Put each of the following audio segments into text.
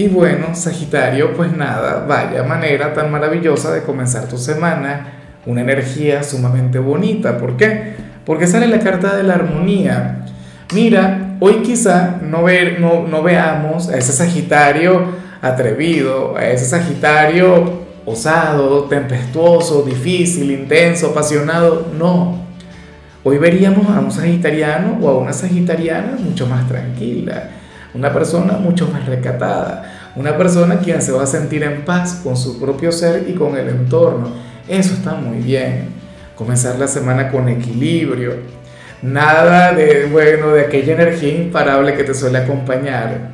Y bueno, Sagitario, pues nada, vaya manera tan maravillosa de comenzar tu semana, una energía sumamente bonita. ¿Por qué? Porque sale la carta de la armonía. Mira, hoy quizá no, no veamos a ese Sagitario atrevido, a ese Sagitario osado, tempestuoso, difícil, intenso, apasionado. No. Hoy veríamos a un sagitariano o a una sagitariana mucho más tranquila una persona mucho más recatada, una persona quien se va a sentir en paz con su propio ser y con el entorno. Eso está muy bien. Comenzar la semana con equilibrio. Nada de, bueno, de aquella energía imparable que te suele acompañar.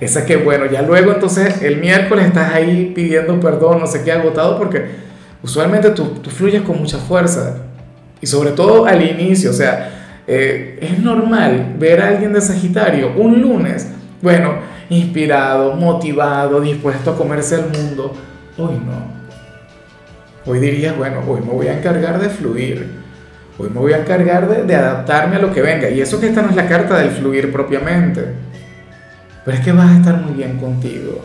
Esa que, bueno, ya luego entonces el miércoles estás ahí pidiendo perdón, no sé qué, agotado, porque usualmente tú, fluyes con mucha fuerza. Y sobre todo al inicio, o sea, eh, es normal ver a alguien de Sagitario un lunes bueno, inspirado, motivado, dispuesto a comerse el mundo. Hoy no. Hoy dirías, bueno, hoy me voy a encargar de fluir. Hoy me voy a encargar de, de, adaptarme a lo que venga. Y eso que esta no es la carta del fluir propiamente. Pero es que vas a estar muy bien contigo.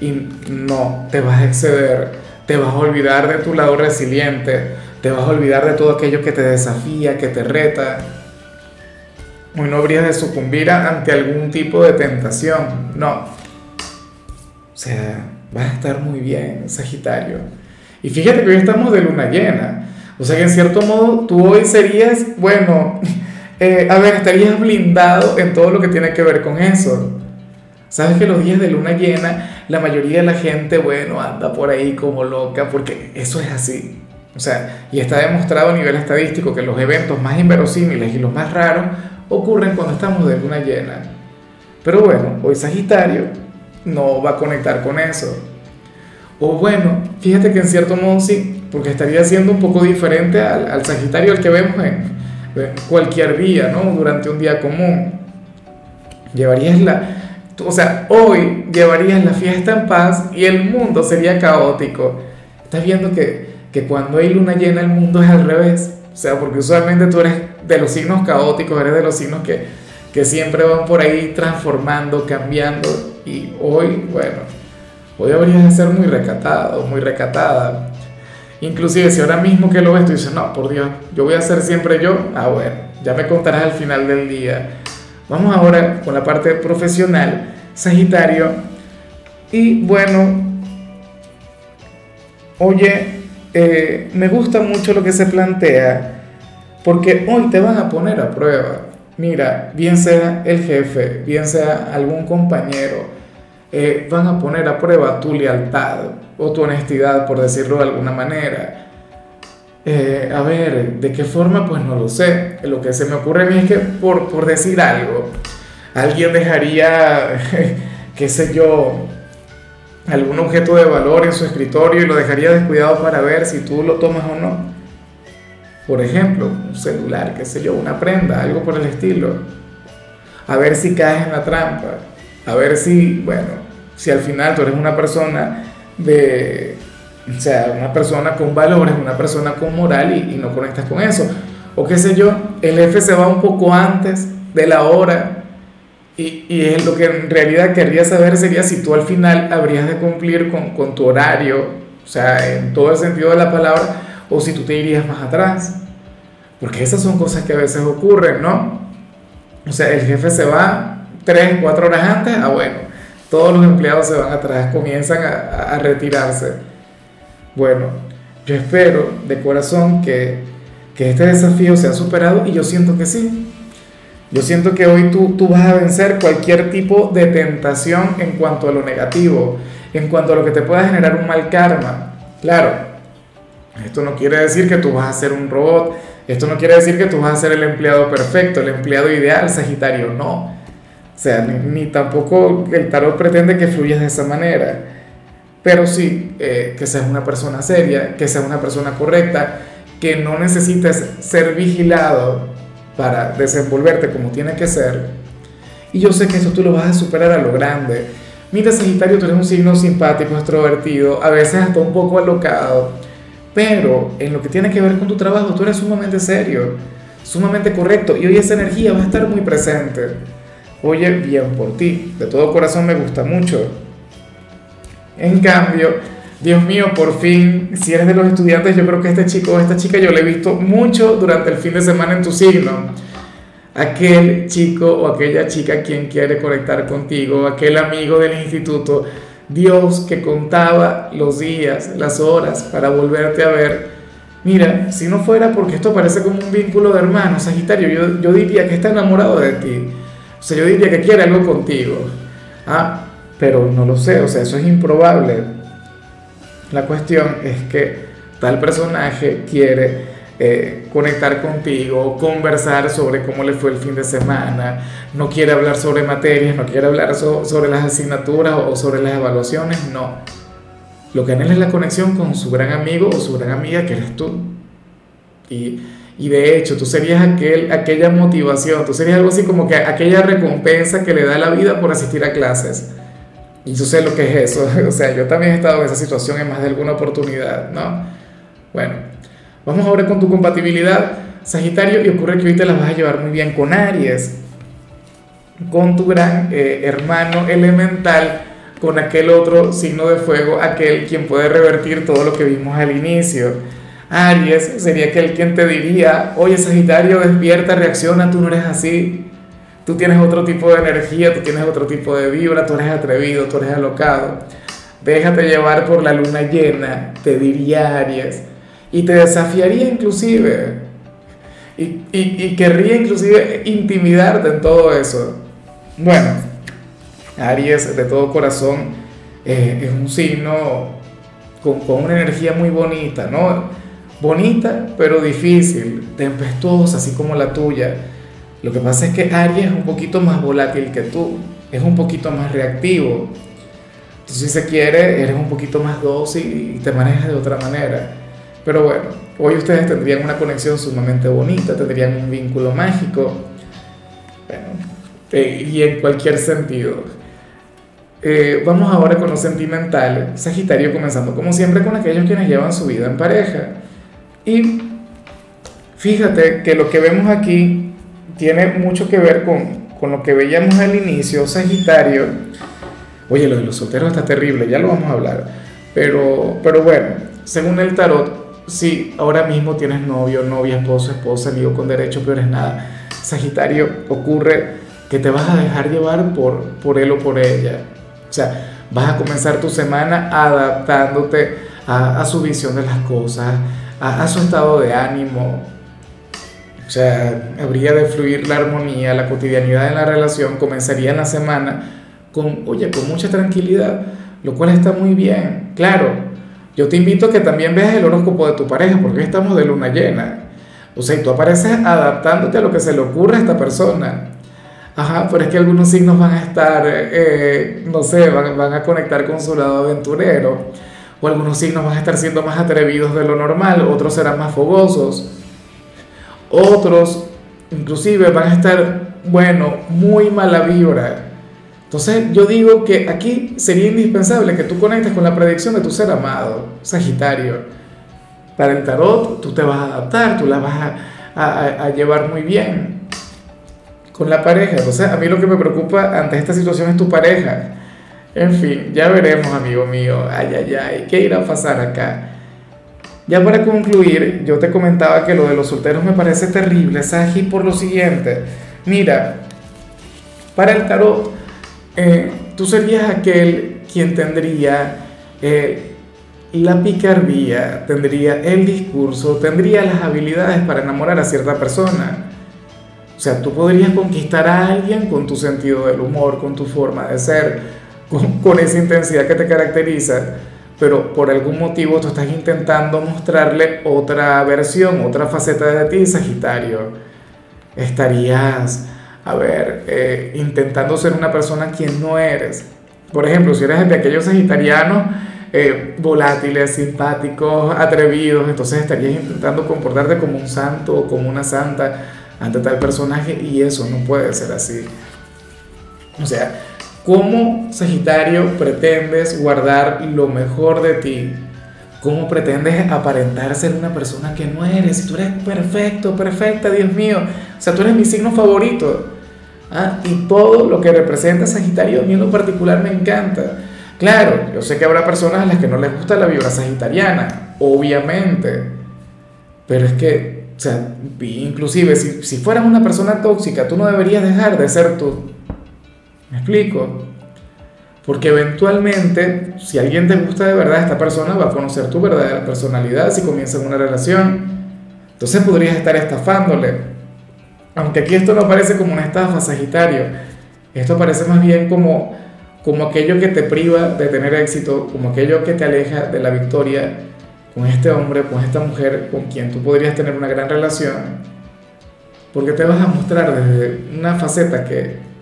Y no te vas a exceder. Te vas a olvidar de tu lado resiliente. Te vas a olvidar de todo aquello que te desafía, que te reta Hoy no habrías de sucumbir ante algún tipo de tentación, no. O sea, vas a estar muy bien, Sagitario. Y fíjate que hoy estamos de luna llena. O sea que en cierto modo tú hoy serías, bueno, eh, a ver, estarías blindado en todo lo que tiene que ver con eso. Sabes que los días de luna llena, la mayoría de la gente, bueno, anda por ahí como loca, porque eso es así. O sea, y está demostrado a nivel estadístico que los eventos más inverosímiles y los más raros ocurren cuando estamos de luna llena. Pero bueno, hoy Sagitario no va a conectar con eso. O bueno, fíjate que en cierto modo sí, porque estaría siendo un poco diferente al, Sagitario al que vemos en, cualquier día, ¿no? Durante un día común. Llevarías la, o sea, hoy llevarías la fiesta en paz y el mundo sería caótico. Estás viendo que, que cuando hay luna llena el mundo es al revés. O sea, porque usualmente tú eres de los signos caóticos, eres de los signos que, que siempre van por ahí transformando, cambiando. Y hoy, bueno, hoy deberías de ser muy recatado, muy recatada. Inclusive si ahora mismo que lo ves, tú dices, no, por Dios, yo voy a ser siempre yo. Ah, bueno, ya me contarás al final del día. Vamos ahora con la parte profesional, Sagitario. Y bueno, oye, eh, me gusta mucho lo que se plantea, porque hoy te van a poner a prueba. Mira, bien sea el jefe, bien sea algún compañero, eh, van a poner a prueba tu lealtad o tu honestidad, por decirlo de alguna manera. Eh, a ver, ¿de qué forma? Pues no lo sé. Lo que se me ocurre a mí es que por, por decir algo, alguien dejaría, qué sé yo, algún objeto de valor en su escritorio y lo dejaría descuidado para ver si tú lo tomas o no. Por ejemplo, un celular, qué sé yo, una prenda, algo por el estilo. A ver si caes en la trampa. A ver si, bueno, si al final tú eres una persona de, o sea, una persona con valores, una persona con moral y, y no conectas con eso. O qué sé yo, el jefe se va un poco antes de la hora y, y, lo que en realidad querría saber sería si tú al final habrías de cumplir con, con, tu horario, o sea, en todo el sentido de la palabra, o si tú te irías más atrás. Porque esas son cosas que a veces ocurren, ¿no? O sea, el jefe se va tres, cuatro horas antes, ah, bueno, todos los empleados se van atrás, comienzan a, a retirarse. Bueno, yo espero de corazón que, que este desafío sea superado y yo siento que sí yo siento que hoy tú, tú vas a vencer cualquier tipo de tentación en cuanto a lo negativo, en cuanto a lo que te pueda generar un mal karma. Claro, esto no quiere decir que tú vas a ser un robot, esto no quiere decir que tú vas a ser el empleado perfecto, el empleado ideal, Sagitario, no. O sea, ni, tampoco el tarot pretende que fluyas de esa manera. pero sí eh, que seas una persona seria, que seas una persona correcta, que no necesites ser vigilado para desenvolverte como tiene que ser. Y yo sé que eso tú lo vas a superar a lo grande. Mira, Sagitario, tú eres un signo simpático, extrovertido, a veces hasta un poco alocado, pero en lo que tiene que ver con tu trabajo, tú eres sumamente serio, sumamente correcto, y hoy esa energía va a estar muy presente. Oye, bien por ti, de todo corazón me gusta mucho. En cambio, Dios mío, por fin, si eres de los estudiantes, yo creo que este chico o esta chica yo le he visto mucho durante el fin de semana en tu signo. Aquel chico o aquella chica quien quiere conectar contigo, aquel amigo del instituto, Dios que contaba los días, las horas para volverte a ver. Mira, si no fuera porque esto parece como un vínculo de hermanos, Sagitario, yo, yo diría que está enamorado de ti. O sea, yo diría que quiere algo contigo. Ah, pero no lo sé, o sea, eso es improbable la cuestión es que tal personaje quiere eh, conectar contigo, conversar sobre cómo le fue el fin de semana, no quiere hablar sobre materias, no quiere hablar sobre las asignaturas o sobre las evaluaciones, no. Lo que anhela es la conexión con su gran amigo o su gran amiga que eres tú. Y, y de hecho, tú serías aquel, aquella motivación, tú serías algo así como que aquella recompensa que le da la vida por asistir a clases. Y yo sé lo que es eso, o sea, yo también he estado en esa situación en más de alguna oportunidad, ¿no? Bueno, vamos ahora con tu compatibilidad, Sagitario, y ocurre que hoy te la vas a llevar muy bien con Aries, con tu gran eh, hermano elemental, con aquel otro signo de fuego, aquel quien puede revertir todo lo que vimos al inicio. Aries sería aquel quien te diría, oye Sagitario, despierta, reacciona, tú no eres así. Tú tienes otro tipo de energía, tú tienes otro tipo de vibra, tú eres atrevido, tú eres alocado. Déjate llevar por la luna llena, te diría Aries, y te desafiaría inclusive, y, y, querría inclusive intimidarte en todo eso. Bueno, Aries de todo corazón eh, es un signo con, con una energía muy bonita, ¿no? Bonita, pero difícil, tempestuosa, así como la tuya lo que pasa es que Aries es un poquito más volátil que tú, es un poquito más reactivo. Entonces, si se quiere, eres un poquito más dócil y te manejas de otra manera. Pero bueno, hoy ustedes tendrían una conexión sumamente bonita, tendrían un vínculo mágico. Bueno, eh, y en cualquier sentido. Eh, vamos ahora con lo sentimental. Sagitario comenzando como siempre con aquellos quienes llevan su vida en pareja. Y fíjate que lo que vemos aquí tiene mucho que ver con, con lo que veíamos al inicio, Sagitario. Oye, lo de los solteros está terrible, ya lo vamos a hablar. Pero, pero bueno, según el tarot, si ahora mismo tienes novio, novia, esposo, esposa, amigo con derecho, pero es nada. Sagitario, ocurre que te vas a dejar llevar por, por él o por ella. O sea, vas a comenzar tu semana adaptándote a, su visión de las cosas, a su estado de ánimo, o sea, habría de fluir la armonía, la cotidianidad en la relación, comenzaría en la semana con, oye, con mucha tranquilidad, lo cual está muy bien. Claro, yo te invito a que también veas el horóscopo de tu pareja, porque estamos de luna llena. O sea, y tú apareces adaptándote a lo que se le ocurre a esta persona. Ajá, pero es que algunos signos van a estar, eh, no sé, van, van a conectar con su lado aventurero. O algunos signos van a estar siendo más atrevidos de lo normal, otros serán más fogosos otros inclusive van a estar, bueno, muy mala vibra. Entonces yo digo que aquí sería indispensable que tú conectes con la predicción de tu ser amado, Sagitario. Para el tarot tú te vas a adaptar, tú la vas a, a llevar muy bien con la pareja. Entonces a mí lo que me preocupa ante esta situación es tu pareja. En fin, ya veremos, amigo mío. Ay, ay, ay, ¿qué irá a pasar acá? Ya para concluir, yo te comentaba que lo de los solteros me parece terrible, Saji, por lo siguiente. Mira, para el tarot, eh, tú serías aquel quien tendría eh, la picardía, tendría el discurso, tendría las habilidades para enamorar a cierta persona. O sea, tú podrías conquistar a alguien con tu sentido del humor, con tu forma de ser, con, con esa intensidad que te caracteriza pero por algún motivo tú estás intentando mostrarle otra versión, otra faceta de ti, Sagitario. Estarías, a ver, eh, intentando ser una persona quien no eres. Por ejemplo, si eres de aquellos sagitarianos eh, volátiles, simpáticos, atrevidos, entonces estarías intentando comportarte como un santo o como una santa ante tal personaje y eso no puede ser así. O sea, ¿cómo Sagitario pretendes guardar lo mejor de ti? ¿Cómo pretendes aparentar ser una persona que no eres? Si tú eres perfecto, perfecta, Dios mío. O sea, tú eres mi signo favorito. ¿ah? Y todo lo que representa Sagitario a mí en lo particular me encanta. Claro, yo sé que habrá personas a las que no les gusta la vibra sagitariana, obviamente. Pero es que, o sea, inclusive si, si fueras una persona tóxica, tú no deberías dejar de ser tú. ¿Me explico? Porque eventualmente, si alguien te gusta de verdad, esta persona va a conocer tu verdadera personalidad si comienzan una relación. Entonces podrías estar estafándole. Aunque aquí esto no parece como una estafa, Sagitario. Esto parece más bien como, como aquello que te priva de tener éxito, como aquello que te aleja de la victoria con este hombre, con esta mujer con quien tú podrías tener una gran relación. Porque te vas a mostrar desde una faceta que,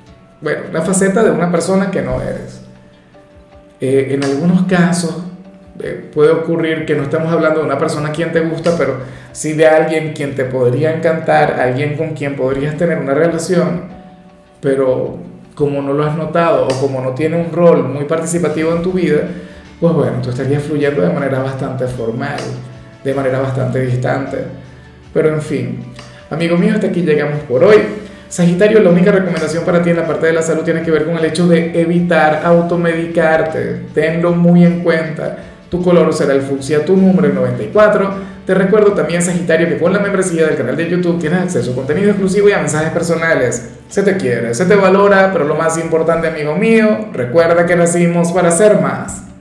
bueno, una faceta de una persona que no eres. Eh, en algunos casos eh, puede ocurrir que no estamos hablando de una persona quien te gusta, pero sí de alguien quien te podría encantar, alguien con quien podrías tener una relación, pero como no lo has notado o como no tiene un rol muy participativo en tu vida, pues bueno, tú estarías fluyendo de manera bastante formal, de manera bastante distante. Pero en fin, amigo mío, hasta aquí llegamos por hoy. Sagitario, la única recomendación para ti en la parte de la salud tiene que ver con el hecho de evitar automedicarte. Tenlo muy en cuenta. Tu color será el fucsia, tu número el 94. Te recuerdo también, Sagitario, que con la membresía del canal de YouTube tienes acceso a contenido exclusivo y a mensajes personales. Se te quiere, se te valora, pero lo más importante, amigo mío, recuerda que nacimos para ser más.